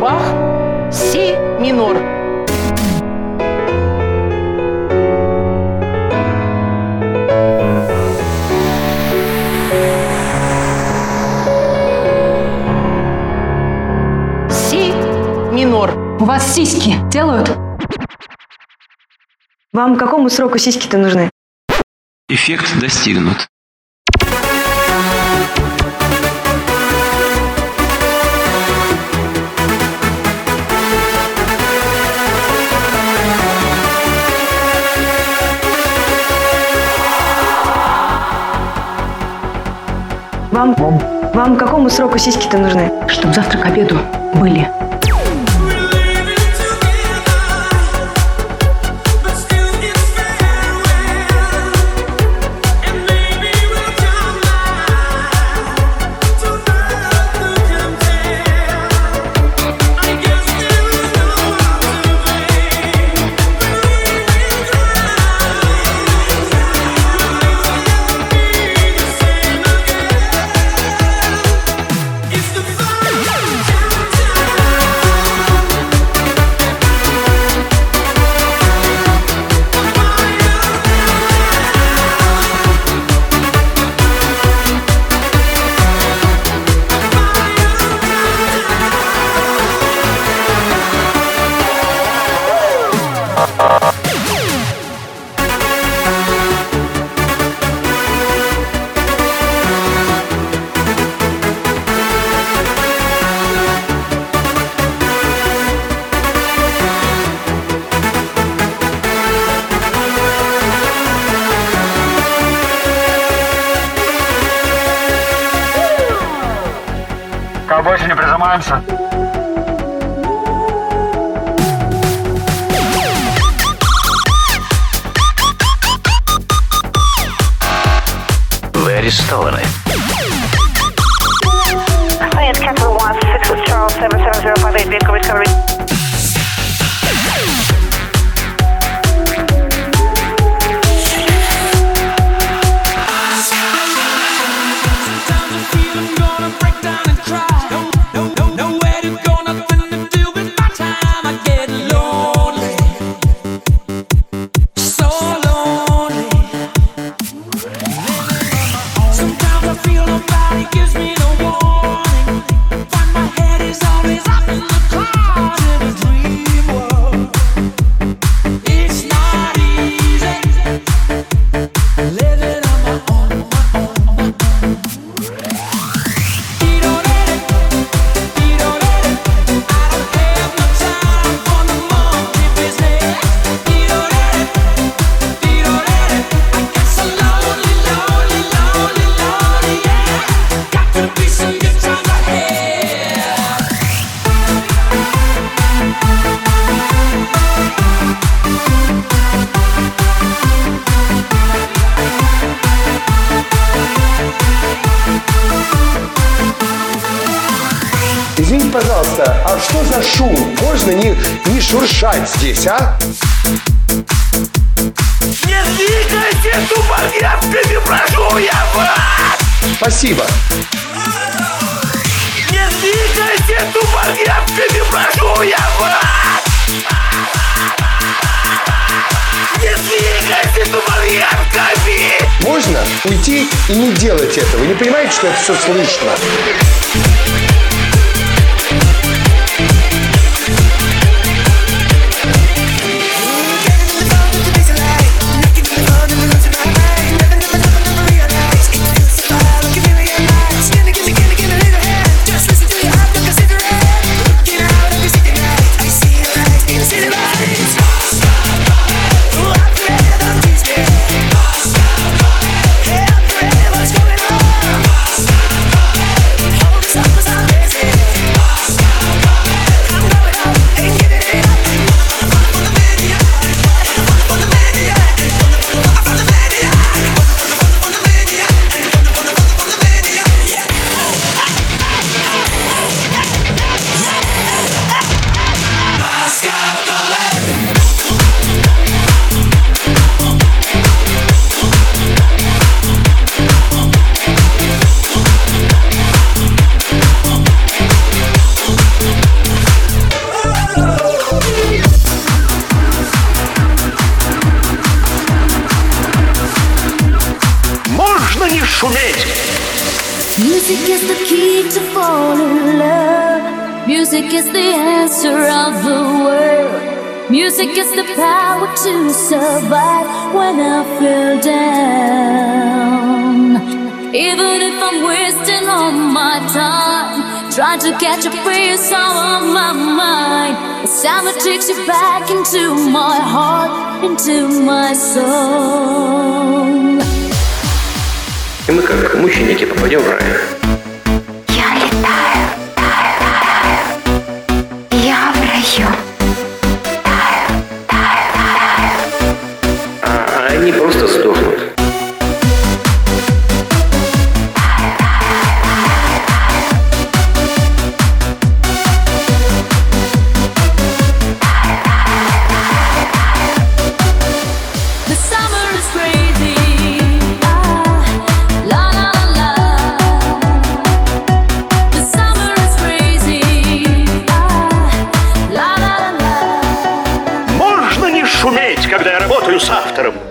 Бах, си минор. Си минор. У вас сиськи делают? Вам к какому сроку сиськи-то нужны? Эффект достигнут. Вам, вам какому сроку сиськи-то нужны? Чтоб завтра к обеду были. К больше не прижимаемся. Вы арестованы. It's Capital One, 6 with Charles, 77058, vehicle recovery. Извините, пожалуйста, а что за шум? Можно не, не шуршать здесь, а? Не двигайте тупорезками, прошу я вас! Спасибо. Не двигайте тупорезками, прошу я вас! Не двигайте тупорезками! Можно уйти и не делать этого? Вы не понимаете, что это все слышно? Music is the key to fall in love. Music is the answer of the world. Music is the power to survive when I feel down. Even if I'm wasting all my time, trying to catch a piece out of my mind. The sound that takes you back into my heart, into my soul. И мы как мученики попадем в рай. Шуметь, когда я работаю с автором.